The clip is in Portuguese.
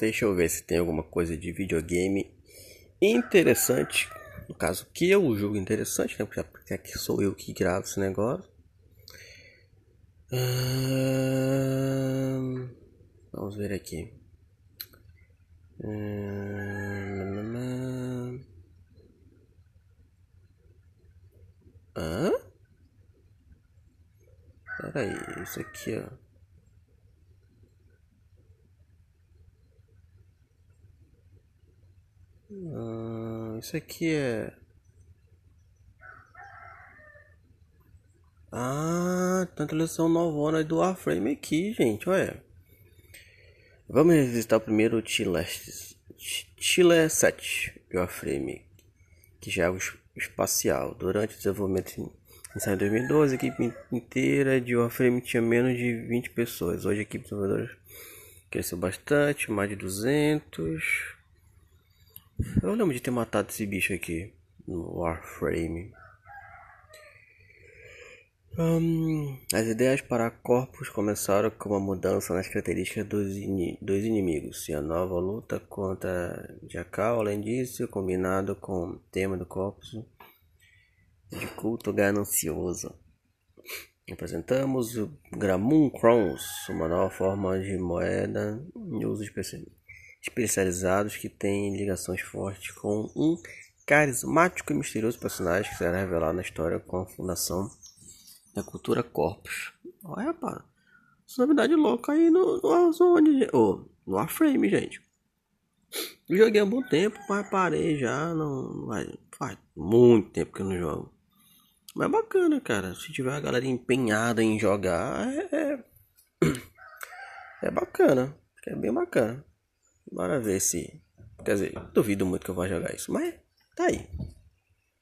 Deixa eu ver se tem alguma coisa de videogame interessante. No caso, que eu julgo interessante, né? Porque aqui sou eu que gravo esse negócio. Hum, vamos ver aqui. Hum, Hã? Pera aí, isso aqui, ó. Hum, isso aqui é. Ah, tem uma atualização novona do Warframe aqui, gente, olha. Vamos revisitar o primeiro Chile, Chile 7 do Warframe, que já é o espacial. Durante o desenvolvimento em 2012, a equipe inteira de Warframe tinha menos de 20 pessoas. Hoje a equipe de desenvolvedores cresceu bastante, mais de 200. Eu lembro de ter matado esse bicho aqui no Warframe. Um, as ideias para corpos começaram com uma mudança nas características dos, in dos inimigos e a nova luta contra Jackal, além disso, combinado com o tema do corpus de culto ganancioso. Apresentamos o Gramun Crowns, uma nova forma de moeda em uso especial especializados que têm ligações fortes com um carismático e misterioso personagem que será revelado na história com a fundação da cultura Corpus. Olha, rapaz, essa novidade louca aí no, no Warzone, oh, no Warframe, gente. Eu joguei há um bom tempo, mas parei já, não faz, faz muito tempo que eu não jogo. Mas é bacana, cara. Se tiver a galera empenhada em jogar, é, é, é bacana. É bem bacana. Bora ver se. Quer dizer, duvido muito que eu vá jogar isso, mas tá aí.